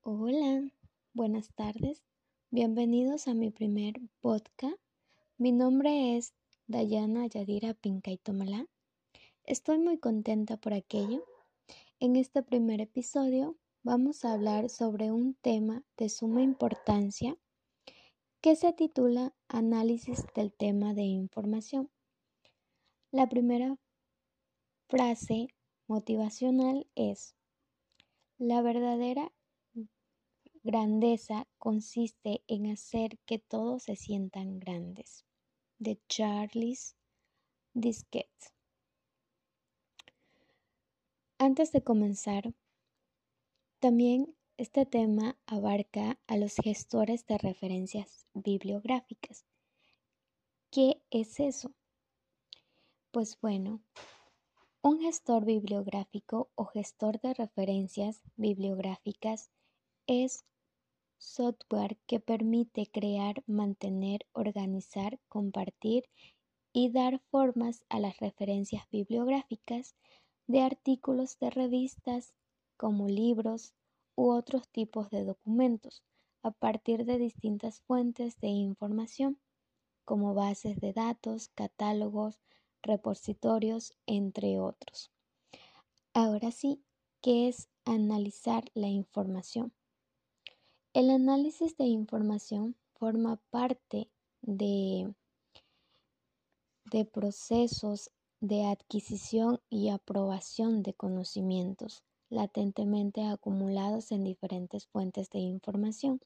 Hola, buenas tardes. Bienvenidos a mi primer podcast. Mi nombre es Dayana Yadira Pincaytomalá. Estoy muy contenta por aquello. En este primer episodio vamos a hablar sobre un tema de suma importancia que se titula Análisis del tema de información. La primera frase motivacional es, la verdadera grandeza consiste en hacer que todos se sientan grandes. De Charles Dickens. Antes de comenzar, también este tema abarca a los gestores de referencias bibliográficas. ¿Qué es eso? Pues bueno, un gestor bibliográfico o gestor de referencias bibliográficas es software que permite crear, mantener, organizar, compartir y dar formas a las referencias bibliográficas de artículos de revistas como libros u otros tipos de documentos a partir de distintas fuentes de información como bases de datos, catálogos, repositorios, entre otros. Ahora sí, ¿qué es analizar la información? El análisis de información forma parte de, de procesos de adquisición y aprobación de conocimientos latentemente acumulados en diferentes fuentes de información.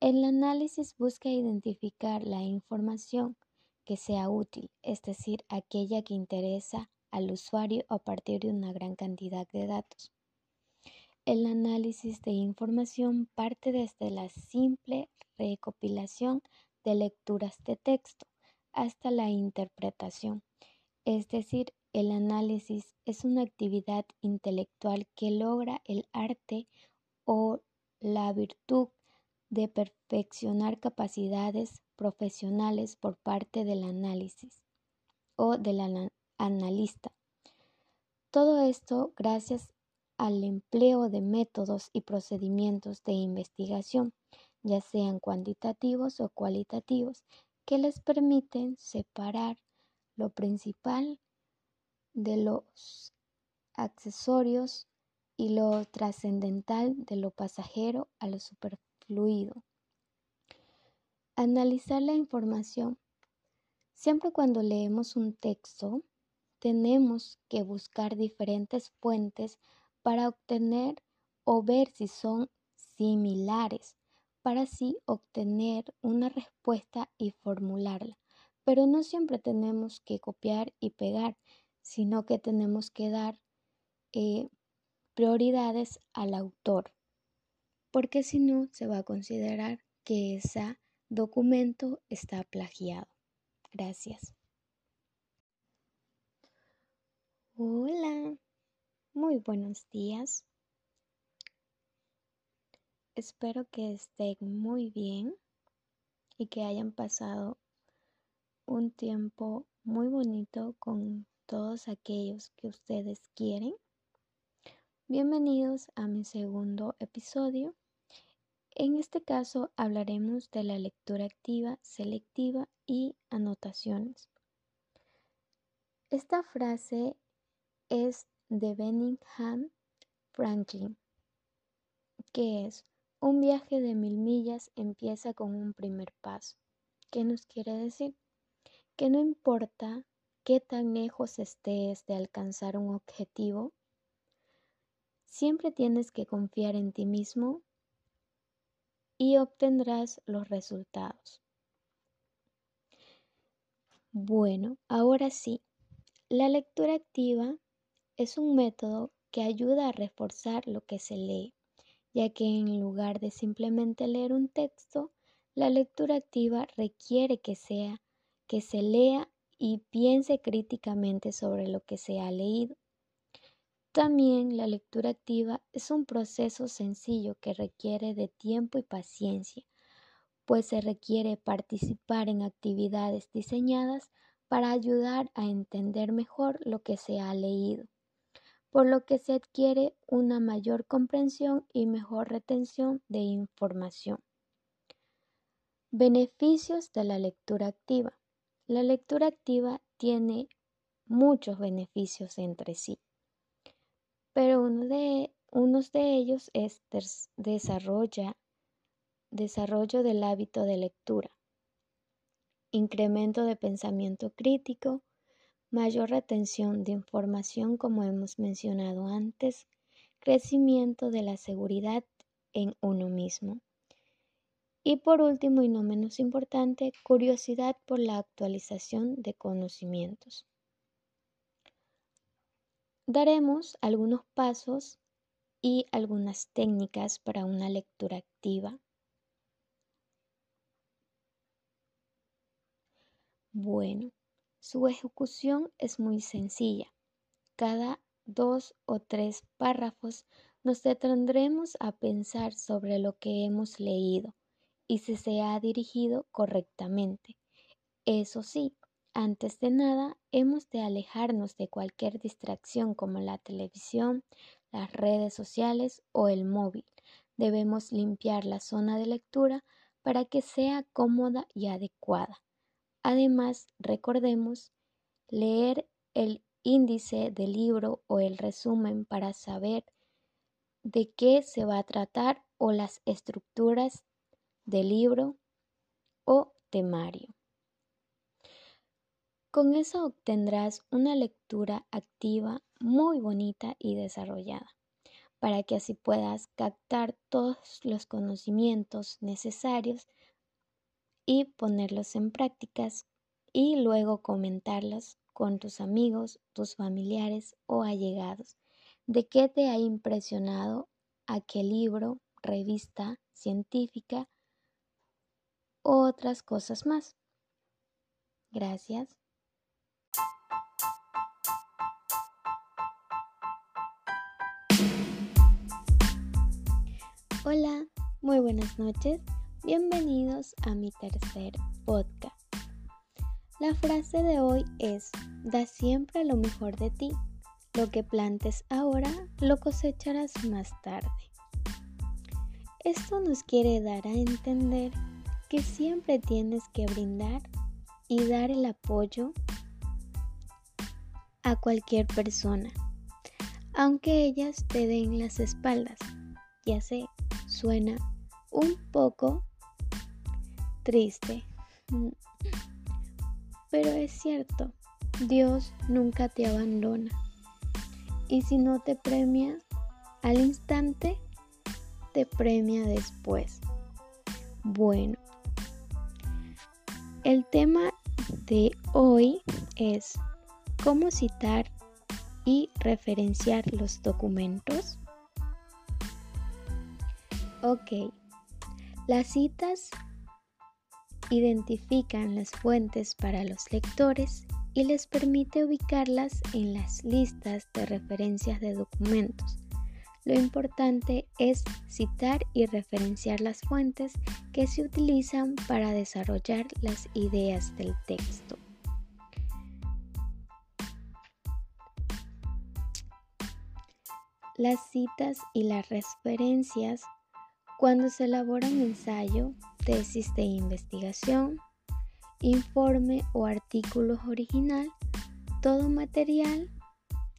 El análisis busca identificar la información que sea útil, es decir, aquella que interesa al usuario a partir de una gran cantidad de datos. El análisis de información parte desde la simple recopilación de lecturas de texto hasta la interpretación, es decir, el análisis es una actividad intelectual que logra el arte o la virtud de perfeccionar capacidades profesionales por parte del análisis o del analista. Todo esto gracias al empleo de métodos y procedimientos de investigación, ya sean cuantitativos o cualitativos, que les permiten separar lo principal de los accesorios y lo trascendental de lo pasajero a lo superfluido. Analizar la información. Siempre cuando leemos un texto, tenemos que buscar diferentes fuentes para obtener o ver si son similares, para así obtener una respuesta y formularla. Pero no siempre tenemos que copiar y pegar, sino que tenemos que dar eh, prioridades al autor, porque si no se va a considerar que ese documento está plagiado. Gracias. Hola. Muy buenos días. Espero que estén muy bien y que hayan pasado un tiempo muy bonito con todos aquellos que ustedes quieren. Bienvenidos a mi segundo episodio. En este caso hablaremos de la lectura activa, selectiva y anotaciones. Esta frase es de Benningham Franklin, que es un viaje de mil millas empieza con un primer paso. ¿Qué nos quiere decir? Que no importa qué tan lejos estés de alcanzar un objetivo, siempre tienes que confiar en ti mismo y obtendrás los resultados. Bueno, ahora sí, la lectura activa es un método que ayuda a reforzar lo que se lee, ya que en lugar de simplemente leer un texto, la lectura activa requiere que sea que se lea y piense críticamente sobre lo que se ha leído. También la lectura activa es un proceso sencillo que requiere de tiempo y paciencia, pues se requiere participar en actividades diseñadas para ayudar a entender mejor lo que se ha leído. por lo que se adquiere una mayor comprensión y mejor retención de información. Beneficios de la lectura activa. La lectura activa tiene muchos beneficios entre sí, pero uno de, unos de ellos es desarrolla, desarrollo del hábito de lectura, incremento de pensamiento crítico, mayor retención de información como hemos mencionado antes, crecimiento de la seguridad en uno mismo. Y por último y no menos importante, curiosidad por la actualización de conocimientos. Daremos algunos pasos y algunas técnicas para una lectura activa. Bueno, su ejecución es muy sencilla. Cada dos o tres párrafos nos detendremos a pensar sobre lo que hemos leído y si se ha dirigido correctamente. Eso sí, antes de nada, hemos de alejarnos de cualquier distracción como la televisión, las redes sociales o el móvil. Debemos limpiar la zona de lectura para que sea cómoda y adecuada. Además, recordemos leer el índice del libro o el resumen para saber de qué se va a tratar o las estructuras de libro o temario. Con eso obtendrás una lectura activa muy bonita y desarrollada, para que así puedas captar todos los conocimientos necesarios y ponerlos en prácticas y luego comentarlos con tus amigos, tus familiares o allegados. ¿De qué te ha impresionado aquel libro, revista científica otras cosas más. Gracias. Hola, muy buenas noches. Bienvenidos a mi tercer podcast. La frase de hoy es, da siempre lo mejor de ti. Lo que plantes ahora lo cosecharás más tarde. Esto nos quiere dar a entender que siempre tienes que brindar y dar el apoyo a cualquier persona, aunque ellas te den las espaldas. Ya sé, suena un poco triste, pero es cierto, Dios nunca te abandona. Y si no te premia al instante, te premia después. Bueno, el tema de hoy es cómo citar y referenciar los documentos. Ok, las citas identifican las fuentes para los lectores y les permite ubicarlas en las listas de referencias de documentos lo importante es citar y referenciar las fuentes que se utilizan para desarrollar las ideas del texto. Las citas y las referencias cuando se elabora un ensayo, tesis de investigación, informe o artículo original, todo material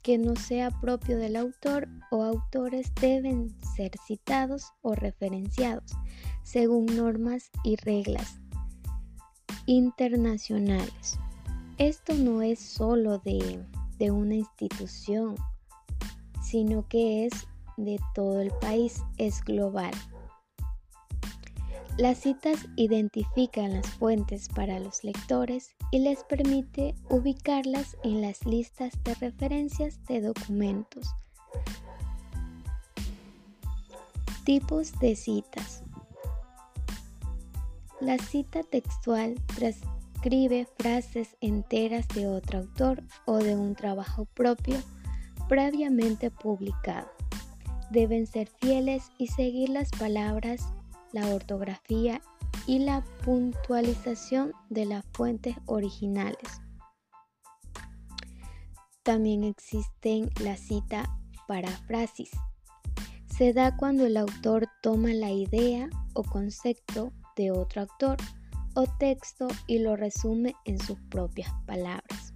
que no sea propio del autor o autores deben ser citados o referenciados según normas y reglas internacionales. Esto no es solo de, de una institución, sino que es de todo el país, es global. Las citas identifican las fuentes para los lectores y les permite ubicarlas en las listas de referencias de documentos. Tipos de citas. La cita textual transcribe frases enteras de otro autor o de un trabajo propio previamente publicado. Deben ser fieles y seguir las palabras la ortografía y la puntualización de las fuentes originales. también existen la cita paráfrasis. Se da cuando el autor toma la idea o concepto de otro autor o texto y lo resume en sus propias palabras.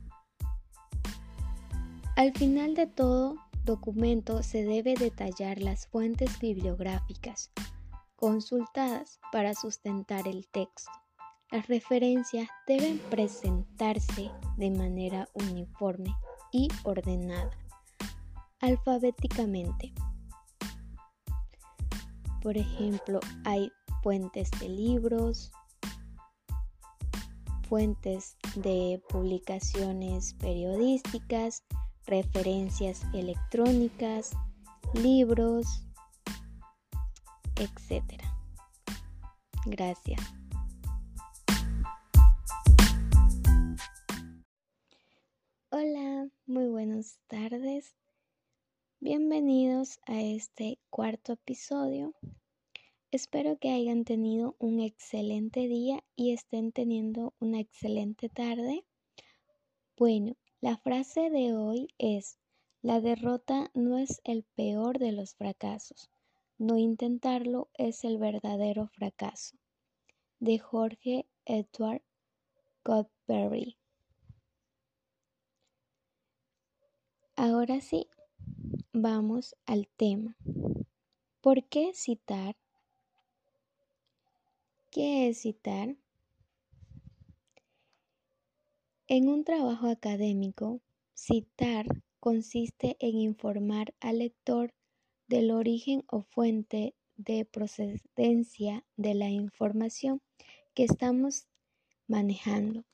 Al final de todo documento se debe detallar las fuentes bibliográficas consultadas para sustentar el texto. Las referencias deben presentarse de manera uniforme y ordenada, alfabéticamente. Por ejemplo, hay fuentes de libros, fuentes de publicaciones periodísticas, referencias electrónicas, libros, etc. Gracias. Hola, muy buenas tardes. Bienvenidos a este cuarto episodio. Espero que hayan tenido un excelente día y estén teniendo una excelente tarde. Bueno, la frase de hoy es, la derrota no es el peor de los fracasos, no intentarlo es el verdadero fracaso. De Jorge Edward Godberry. Ahora sí, vamos al tema. ¿Por qué citar? ¿Qué es citar? En un trabajo académico, citar consiste en informar al lector del origen o fuente de procedencia de la información que estamos manejando.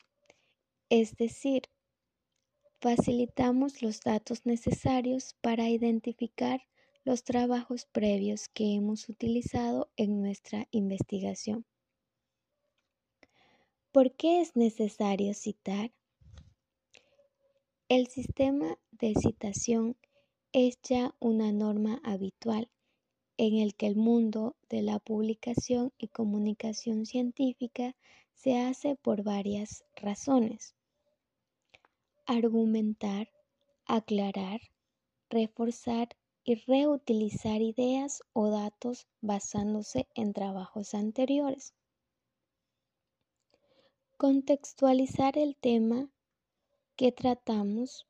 Es decir, facilitamos los datos necesarios para identificar los trabajos previos que hemos utilizado en nuestra investigación. ¿Por qué es necesario citar? El sistema de citación es ya una norma habitual en el que el mundo de la publicación y comunicación científica se hace por varias razones. Argumentar, aclarar, reforzar y reutilizar ideas o datos basándose en trabajos anteriores. Contextualizar el tema que tratamos,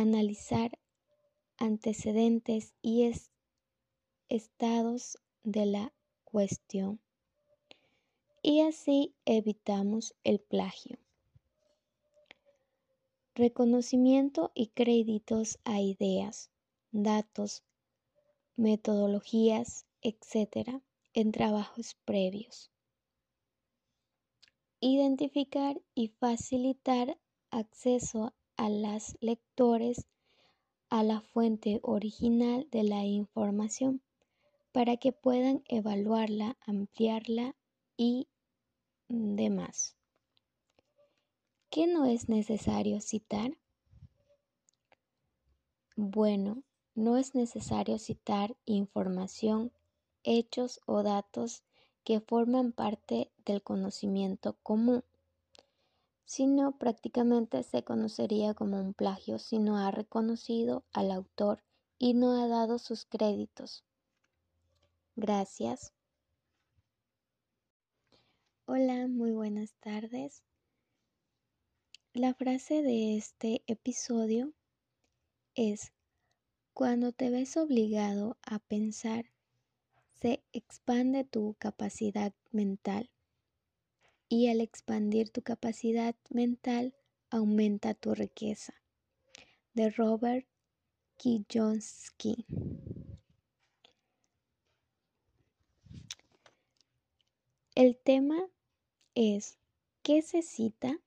analizar antecedentes y estados de la cuestión y así evitamos el plagio. Reconocimiento y créditos a ideas, datos, metodologías, etc. en trabajos previos identificar y facilitar acceso a los lectores a la fuente original de la información para que puedan evaluarla, ampliarla y demás. ¿Qué no es necesario citar? Bueno, no es necesario citar información, hechos o datos que forman parte del conocimiento común, sino prácticamente se conocería como un plagio si no ha reconocido al autor y no ha dado sus créditos. Gracias. Hola, muy buenas tardes. La frase de este episodio es, cuando te ves obligado a pensar se expande tu capacidad mental. Y al expandir tu capacidad mental, aumenta tu riqueza. De Robert Kiyosaki. El tema es ¿qué se cita?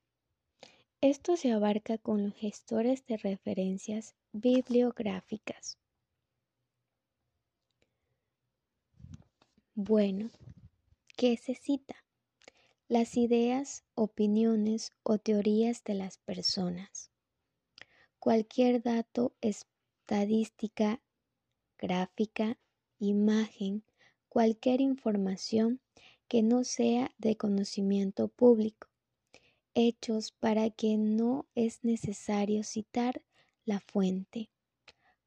Esto se abarca con los gestores de referencias bibliográficas. Bueno, ¿qué se cita? Las ideas, opiniones o teorías de las personas. Cualquier dato, estadística, gráfica, imagen, cualquier información que no sea de conocimiento público. hechos para que no es necesario citar la fuente,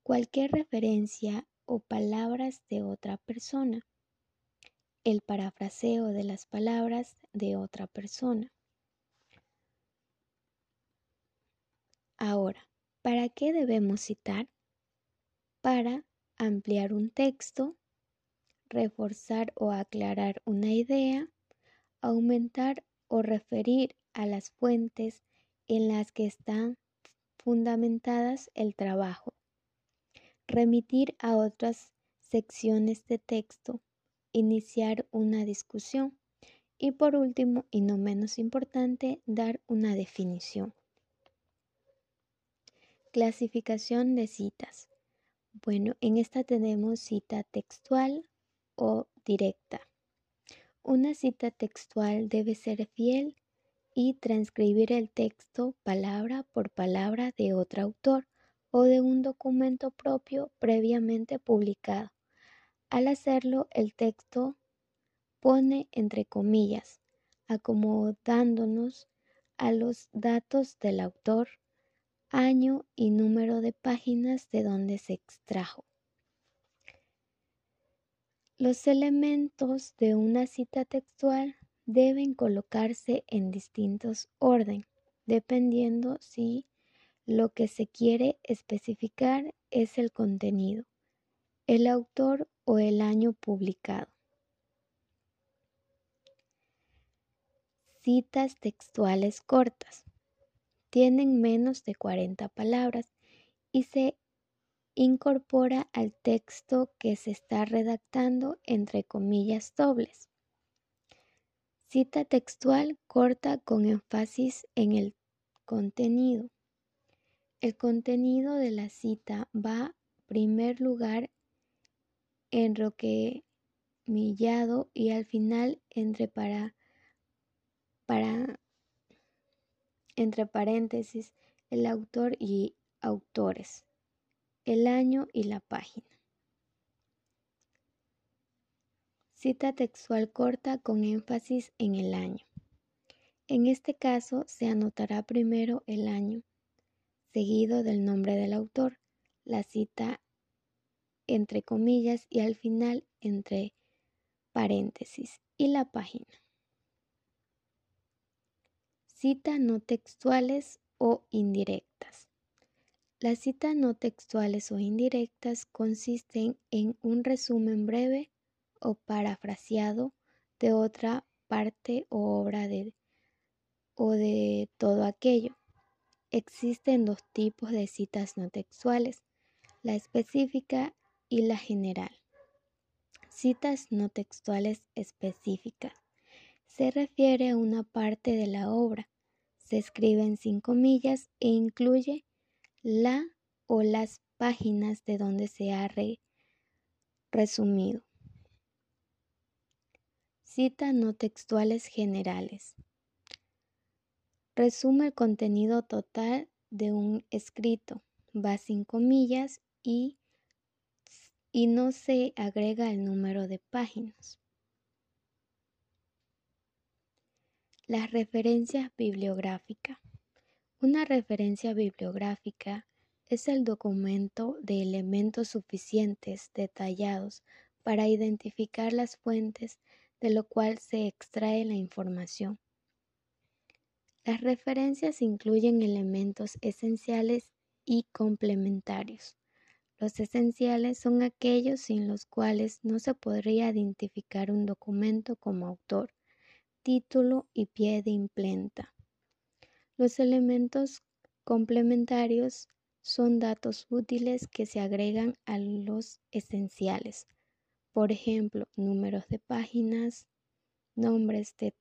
cualquier referencia o palabras de otra persona, el parafraseo de las palabras de otra persona. Ahora, ¿para qué debemos citar? Para ampliar un texto, reforzar o aclarar una idea, aumentar o referir a las fuentes en las que están fundamentadas el trabajo, remitir a otras secciones de texto, iniciar una discusión y por último, y no menos importante, dar una definición. Clasificación de citas. Bueno, en esta tenemos cita textual o directa. Una cita textual debe ser fiel y transcribir el texto palabra por palabra de otro autor o de un documento propio previamente publicado. Al hacerlo, el texto pone entre comillas, acomodándonos a los datos del autor, año y número de páginas de donde se extrajo. Los elementos de una cita textual deben colocarse en distintos orden, dependiendo si lo que se quiere especificar es el contenido, el autor o el año publicado. Citas textuales cortas tienen menos de 40 palabras y se incorpora al texto que se está redactando entre comillas dobles. Cita textual corta con énfasis en el contenido. El contenido de la cita va primer lugar en millado y al final entre para, para entre paréntesis, el autor y autores, el año y la página. Cita textual corta con énfasis en el año. En este caso se anotará primero el año, seguido del nombre del autor, la cita entre comillas y al final entre paréntesis y la página. Citas no textuales o indirectas. Las citas no textuales o indirectas consisten en un resumen breve o parafraseado de otra parte o obra de, o de todo aquello. Existen dos tipos de citas no textuales, la específica y la general. Citas no textuales específicas. Se refiere a una parte de la obra se escribe sin comillas e incluye la o las páginas de donde se ha resumido. Cita no textuales generales. Resume el contenido total de un escrito, va sin comillas y, y no se agrega el número de páginas. Las referencias bibliográficas. Una referencia bibliográfica es el documento de elementos suficientes detallados para identificar las fuentes de lo cual se extrae la información. Las referencias incluyen elementos esenciales y complementarios. Los esenciales son aquellos sin los cuales no se podría identificar un documento como autor título y pie de imprenta. Los elementos complementarios son datos útiles que se agregan a los esenciales. Por ejemplo, números de páginas, nombres de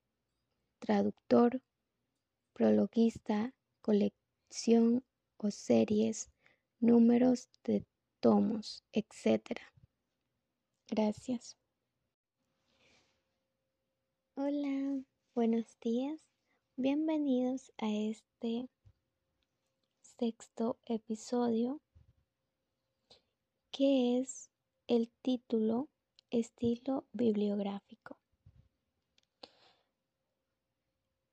traductor, prologuista, colección o series, números de tomos, etc. Gracias. Hola, buenos días. Bienvenidos a este sexto episodio que es el título Estilo bibliográfico.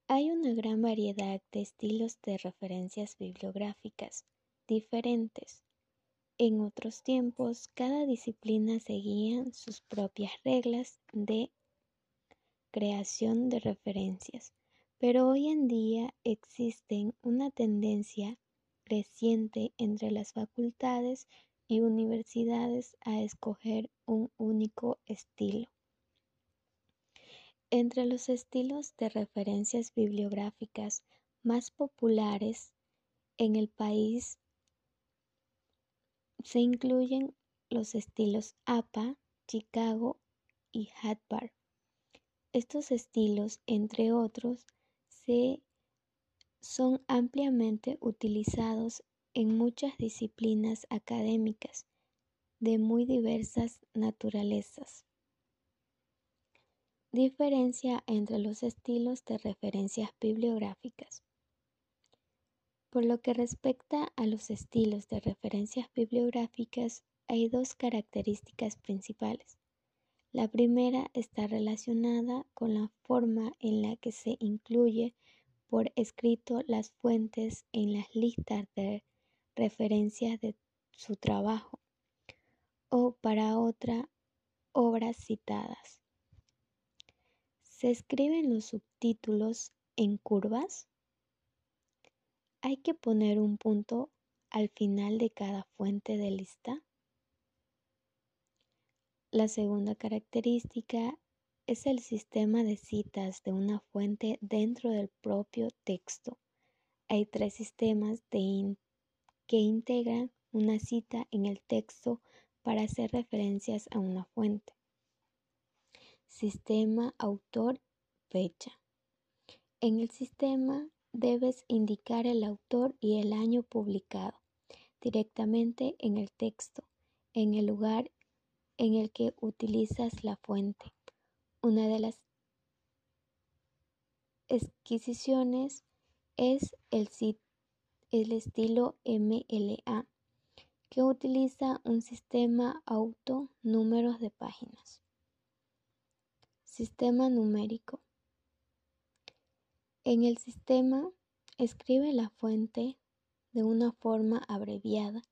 Hay una gran variedad de estilos de referencias bibliográficas diferentes. En otros tiempos, cada disciplina seguía sus propias reglas de creación de referencias, pero hoy en día existe una tendencia creciente entre las facultades y universidades a escoger un único estilo. Entre los estilos de referencias bibliográficas más populares en el país se incluyen los estilos APA, Chicago y Harvard. Estos estilos, entre otros, se son ampliamente utilizados en muchas disciplinas académicas de muy diversas naturalezas. Diferencia entre los estilos de referencias bibliográficas. Por lo que respecta a los estilos de referencias bibliográficas, hay dos características principales. La primera está relacionada con la forma en la que se incluye por escrito las fuentes en las listas de referencias de su trabajo o para otra obras citadas. ¿Se escriben los subtítulos en curvas? ¿Hay que poner un punto al final de cada fuente de lista? La segunda característica es el sistema de citas de una fuente dentro del propio texto. Hay tres sistemas de que integran una cita en el texto para hacer referencias a una fuente. Sistema autor fecha. En el sistema debes indicar el autor y el año publicado directamente en el texto, en el lugar en el que utilizas la fuente. Una de las exquisiciones es el, el estilo MLA, que utiliza un sistema auto números de páginas. Sistema numérico. En el sistema, escribe la fuente de una forma abreviada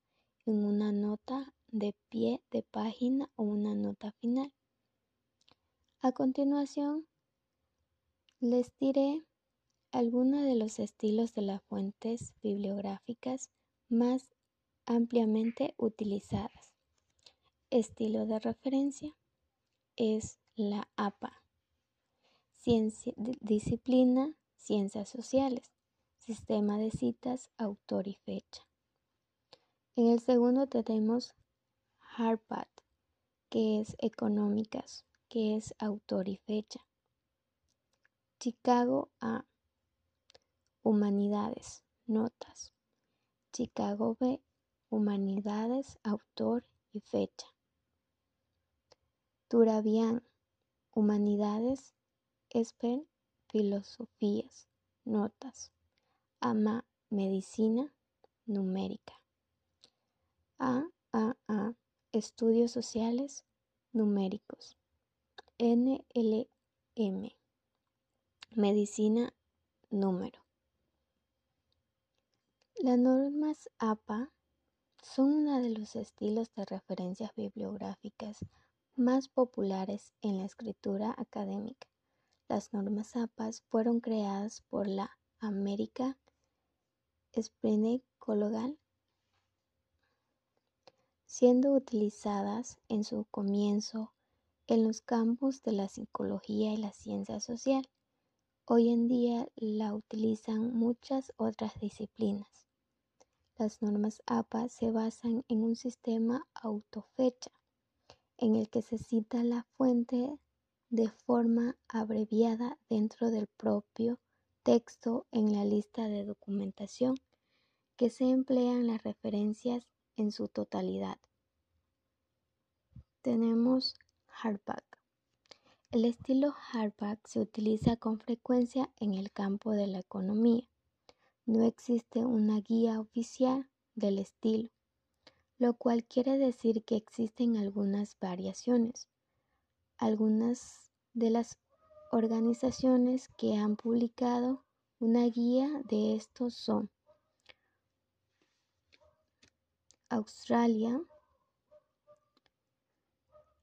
en una nota de pie de página o una nota final. A continuación, les diré algunos de los estilos de las fuentes bibliográficas más ampliamente utilizadas. Estilo de referencia es la APA. Ciencia, disciplina, ciencias sociales. Sistema de citas, autor y fecha. En el segundo tenemos Harvard, que es económicas que es autor y fecha. Chicago A. Humanidades, notas. Chicago B. Humanidades, autor y fecha. Turabian, Humanidades, Esper, Filosofías, notas. AMA, Medicina, numérica. AAA, Estudios sociales, numéricos. NLM. Medicina número. Las normas APA son uno de los estilos de referencias bibliográficas más populares en la escritura académica. Las normas APA fueron creadas por la American Colloquial, siendo utilizadas en su comienzo en los campos de la psicología y la ciencia social. Hoy en día la utilizan muchas otras disciplinas. Las normas APA se basan en un sistema autofecha, en el que se cita la fuente de forma abreviada dentro del propio texto en la lista de documentación que se emplean las referencias en su totalidad. Tenemos Hardback. El estilo hardback se utiliza con frecuencia en el campo de la economía. No existe una guía oficial del estilo, lo cual quiere decir que existen algunas variaciones. Algunas de las organizaciones que han publicado Una guía de estos son Australia,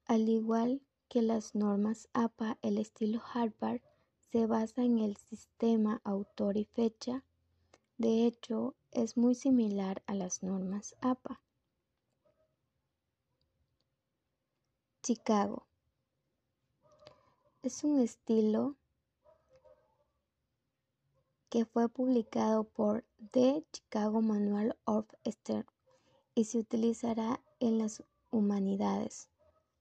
al igual que las normas APA, el estilo Harvard se basa en el sistema autor y fecha. De hecho, es muy similar a las normas APA. Chicago. Es un estilo que fue publicado por The Chicago Manual of Stern y se utilizará en las humanidades.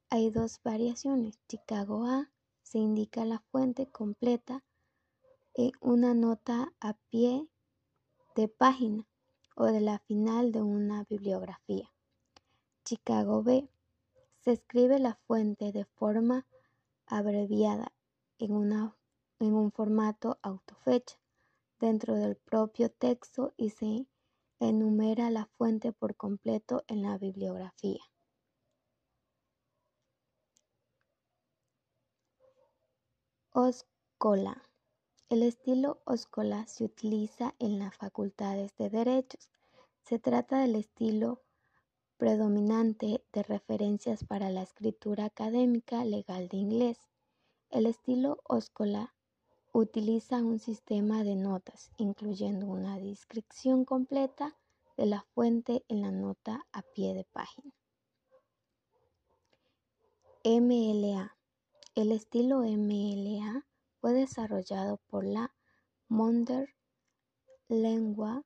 Hay dos variaciones. Chicago A se indica la fuente completa en una nota a pie de página o de la final de una bibliografía. Chicago B se escribe la fuente de forma abreviada en, una, en un formato autofecha dentro del propio texto y se enumera la fuente por completo en la bibliografía. Oscola. El estilo Oscola se utiliza en las facultades de derechos. Se trata del estilo predominante de referencias para la escritura académica legal de inglés. El estilo Oscola utiliza un sistema de notas, incluyendo una descripción completa de la fuente en la nota a pie de página. MLA el estilo MLA fue desarrollado por la Modern Lengua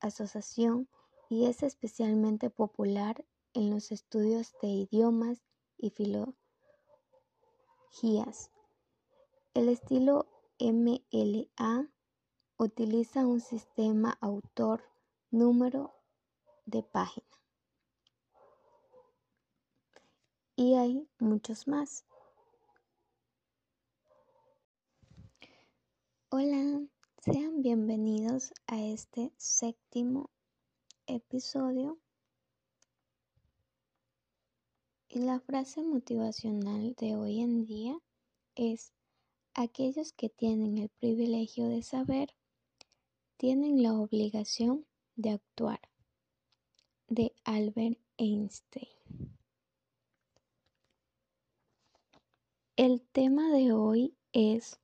Association y es especialmente popular en los estudios de idiomas y filologías. El estilo MLA utiliza un sistema autor-número de página. Y hay muchos más. Hola, sean bienvenidos a este séptimo episodio. Y la frase motivacional de hoy en día es, aquellos que tienen el privilegio de saber, tienen la obligación de actuar, de Albert Einstein. El tema de hoy es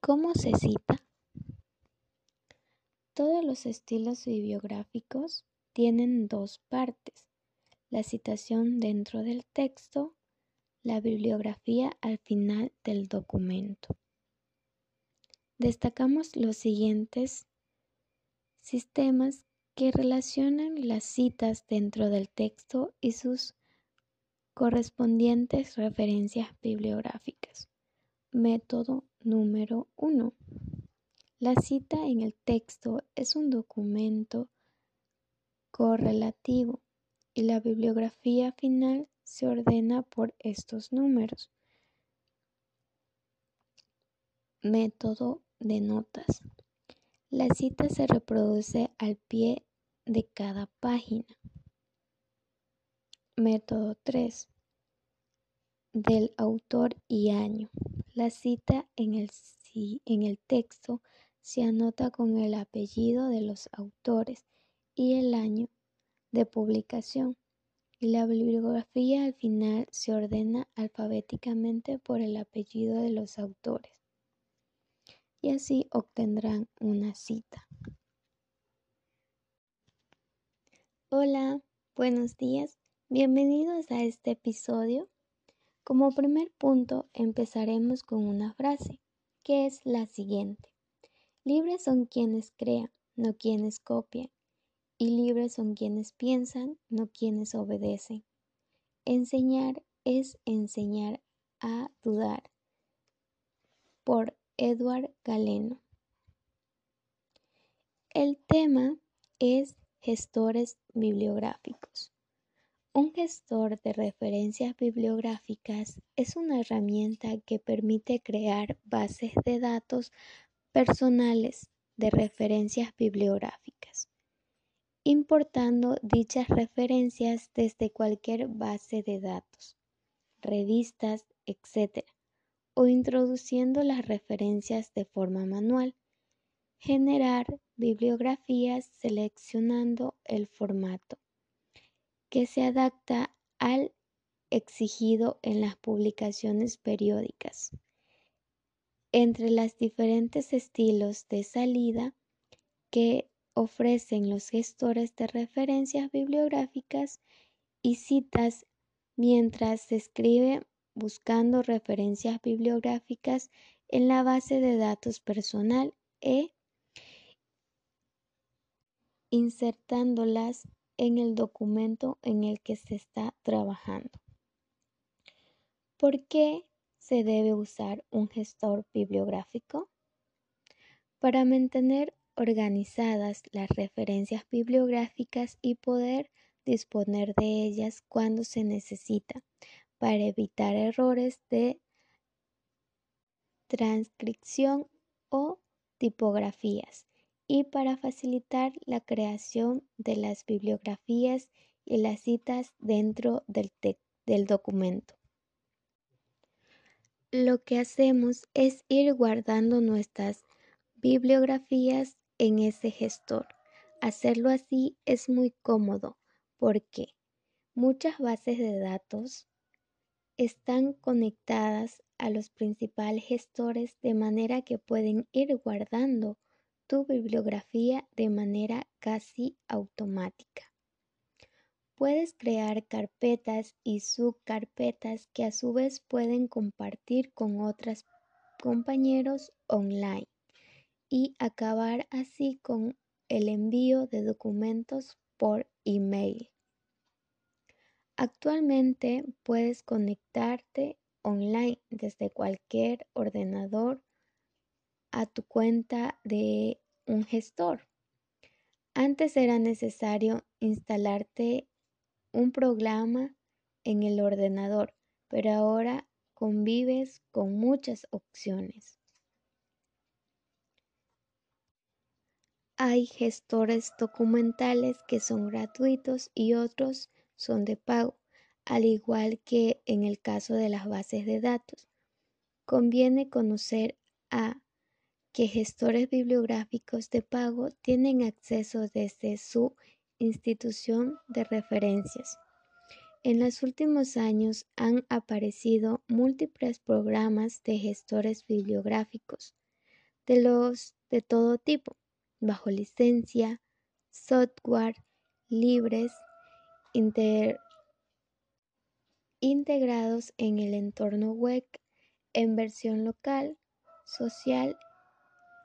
¿Cómo se cita? Todos los estilos bibliográficos tienen dos partes, la citación dentro del texto, la bibliografía al final del documento. Destacamos los siguientes sistemas que relacionan las citas dentro del texto y sus correspondientes referencias bibliográficas. Método número 1. La cita en el texto es un documento correlativo y la bibliografía final se ordena por estos números. Método de notas. La cita se reproduce al pie de cada página. Método 3. Del autor y año. La cita en el, en el texto se anota con el apellido de los autores y el año de publicación y la bibliografía al final se ordena alfabéticamente por el apellido de los autores. Y así obtendrán una cita. Hola, buenos días, bienvenidos a este episodio como primer punto empezaremos con una frase, que es la siguiente. Libres son quienes crean, no quienes copian, y libres son quienes piensan, no quienes obedecen. Enseñar es enseñar a dudar. Por Edward Galeno. El tema es gestores bibliográficos. Un gestor de referencias bibliográficas es una herramienta que permite crear bases de datos personales de referencias bibliográficas, importando dichas referencias desde cualquier base de datos, revistas, etc., o introduciendo las referencias de forma manual generar bibliografías seleccionando el formato que se adapta al exigido en las publicaciones periódicas. Entre los diferentes estilos de salida que ofrecen los gestores de referencias bibliográficas y citas mientras se escribe buscando referencias bibliográficas en la base de datos personal e insertándolas en el documento en el que se está trabajando. ¿Por qué se debe usar un gestor bibliográfico? Para mantener organizadas las referencias bibliográficas y poder disponer de ellas cuando se necesita, para evitar errores de transcripción o tipografías y para facilitar la creación de las bibliografías y las citas dentro del, del documento. Lo que hacemos es ir guardando nuestras bibliografías en ese gestor. Hacerlo así es muy cómodo porque muchas bases de datos están conectadas a los principales gestores de manera que pueden ir guardando tu bibliografía de manera casi automática. Puedes crear carpetas y subcarpetas que a su vez pueden compartir con otros compañeros online y acabar así con el envío de documentos por email. Actualmente puedes conectarte online desde cualquier ordenador a tu cuenta de un gestor. Antes era necesario instalarte un programa en el ordenador, pero ahora convives con muchas opciones. Hay gestores documentales que son gratuitos y otros son de pago, al igual que en el caso de las bases de datos. Conviene conocer a que gestores bibliográficos de pago tienen acceso desde su institución de referencias. En los últimos años han aparecido múltiples programas de gestores bibliográficos de los de todo tipo, bajo licencia, software, libres, integrados en el entorno web, en versión local, social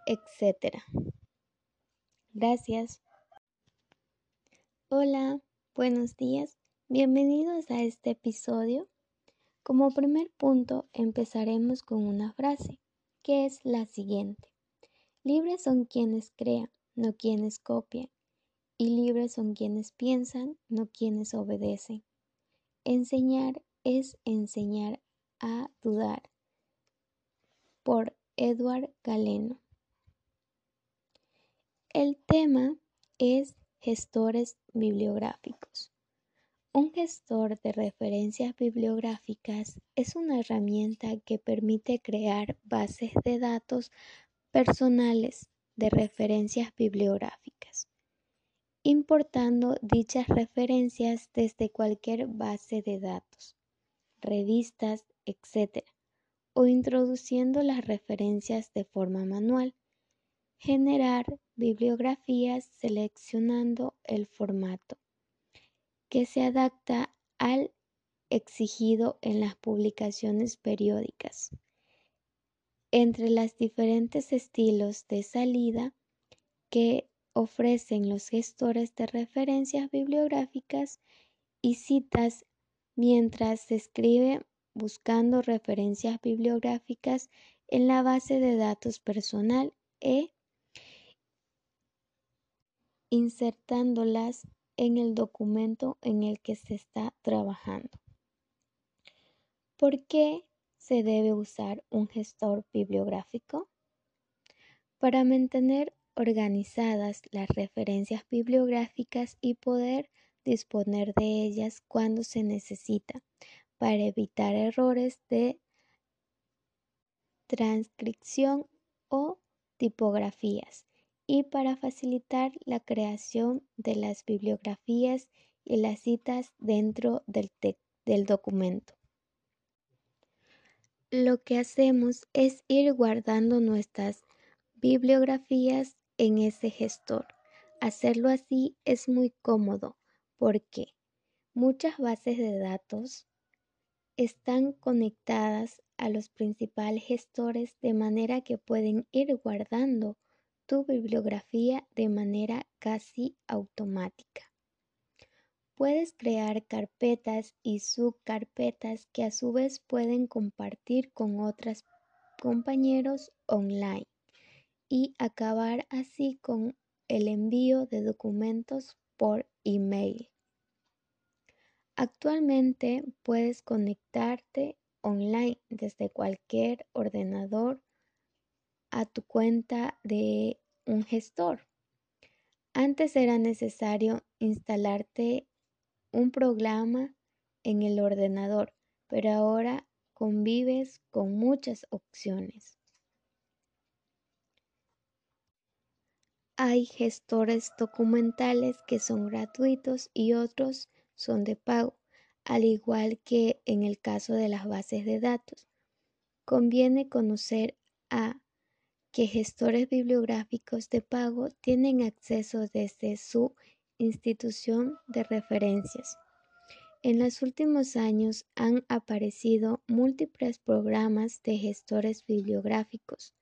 etc. Gracias. Hola, buenos días. Bienvenidos a este episodio. Como primer punto empezaremos con una frase, que es la siguiente. Libres son quienes crean, no quienes copian. Y libres son quienes piensan, no quienes obedecen. Enseñar es enseñar a dudar. Por Edward Galeno. El tema es gestores bibliográficos. Un gestor de referencias bibliográficas es una herramienta que permite crear bases de datos personales de referencias bibliográficas, importando dichas referencias desde cualquier base de datos, revistas, etc., o introduciendo las referencias de forma manual generar bibliografías seleccionando el formato que se adapta al exigido en las publicaciones periódicas. Entre los diferentes estilos de salida que ofrecen los gestores de referencias bibliográficas y citas mientras se escribe buscando referencias bibliográficas en la base de datos personal e insertándolas en el documento en el que se está trabajando. ¿Por qué se debe usar un gestor bibliográfico? Para mantener organizadas las referencias bibliográficas y poder disponer de ellas cuando se necesita, para evitar errores de transcripción o tipografías y para facilitar la creación de las bibliografías y las citas dentro del, del documento. Lo que hacemos es ir guardando nuestras bibliografías en ese gestor. Hacerlo así es muy cómodo porque muchas bases de datos están conectadas a los principales gestores de manera que pueden ir guardando tu bibliografía de manera casi automática. Puedes crear carpetas y subcarpetas que a su vez pueden compartir con otros compañeros online y acabar así con el envío de documentos por email. Actualmente puedes conectarte online desde cualquier ordenador a tu cuenta de un gestor. Antes era necesario instalarte un programa en el ordenador, pero ahora convives con muchas opciones. Hay gestores documentales que son gratuitos y otros son de pago, al igual que en el caso de las bases de datos. Conviene conocer a que gestores bibliográficos de pago tienen acceso desde su institución de referencias. En los últimos años han aparecido múltiples programas de gestores bibliográficos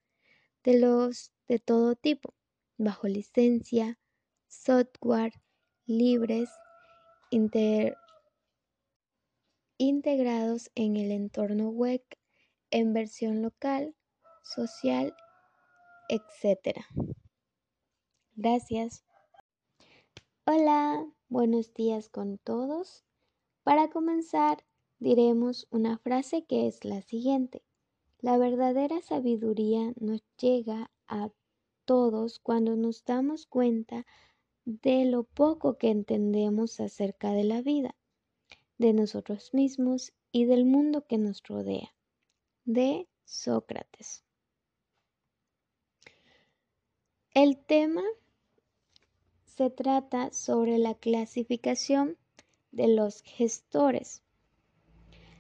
de los de todo tipo, bajo licencia, software libres integrados en el entorno web en versión local, social, etc. Gracias. Hola, buenos días con todos. Para comenzar, diremos una frase que es la siguiente. La verdadera sabiduría nos llega a todos cuando nos damos cuenta de lo poco que entendemos acerca de la vida, de nosotros mismos y del mundo que nos rodea. De Sócrates. El tema se trata sobre la clasificación de los gestores.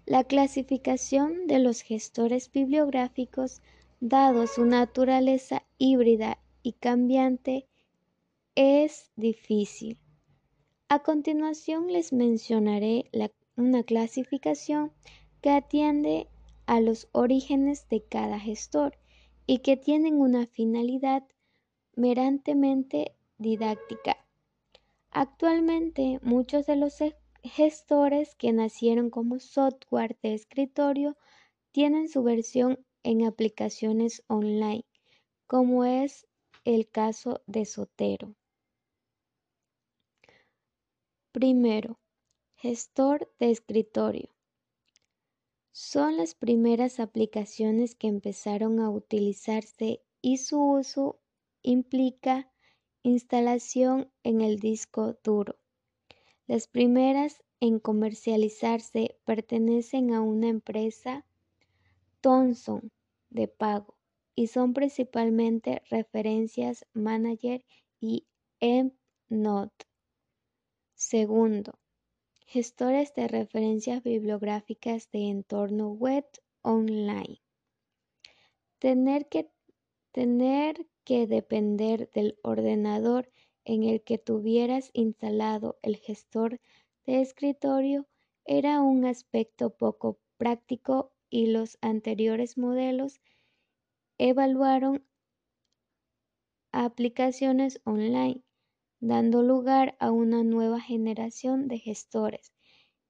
La clasificación de los gestores bibliográficos, dado su naturaleza híbrida y cambiante, es difícil. A continuación les mencionaré una clasificación que atiende a los orígenes de cada gestor y que tienen una finalidad merantemente didáctica. Actualmente muchos de los gestores que nacieron como software de escritorio tienen su versión en aplicaciones online, como es el caso de Sotero. Primero, gestor de escritorio. Son las primeras aplicaciones que empezaron a utilizarse y su uso implica instalación en el disco duro. Las primeras en comercializarse pertenecen a una empresa Thomson de pago y son principalmente referencias Manager y EndNote. Segundo, gestores de referencias bibliográficas de entorno web online. Tener que, tener que depender del ordenador en el que tuvieras instalado el gestor de escritorio era un aspecto poco práctico y los anteriores modelos evaluaron aplicaciones online dando lugar a una nueva generación de gestores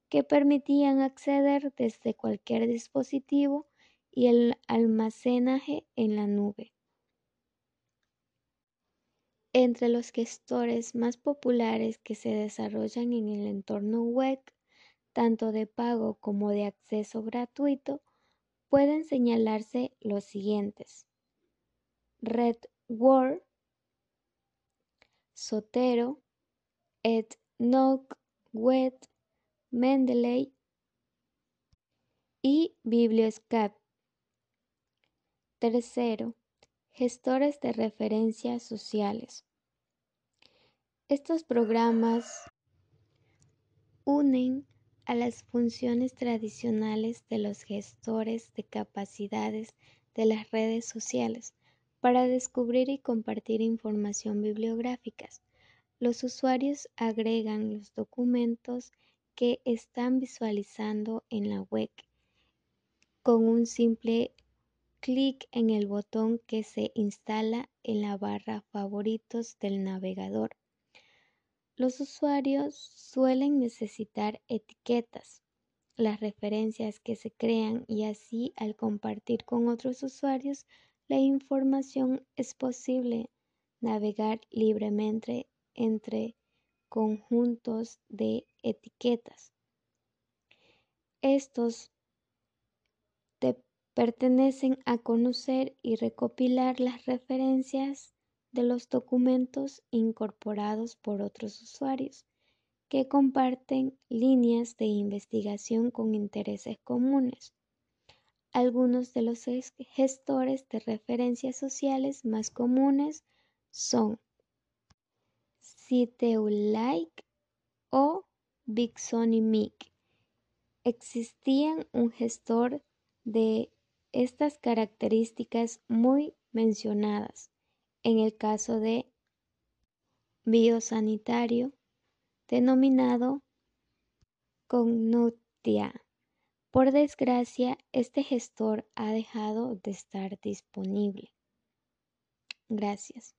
que permitían acceder desde cualquier dispositivo y el almacenaje en la nube. Entre los gestores más populares que se desarrollan en el entorno web, tanto de pago como de acceso gratuito, pueden señalarse los siguientes. RedWord, Sotero, Ed Wet, Mendeley y Biblioscape. Tercero, Gestores de referencias sociales. Estos programas unen a las funciones tradicionales de los gestores de capacidades de las redes sociales para descubrir y compartir información bibliográficas. Los usuarios agregan los documentos que están visualizando en la web con un simple clic en el botón que se instala en la barra favoritos del navegador. Los usuarios suelen necesitar etiquetas, las referencias que se crean y así al compartir con otros usuarios la información es posible navegar libremente entre conjuntos de etiquetas. Estos pertenecen a conocer y recopilar las referencias de los documentos incorporados por otros usuarios que comparten líneas de investigación con intereses comunes. Algunos de los gestores de referencias sociales más comunes son Citeulike o Bixonymic. Existía un gestor de estas características muy mencionadas en el caso de biosanitario denominado Cognotia. Por desgracia, este gestor ha dejado de estar disponible. Gracias.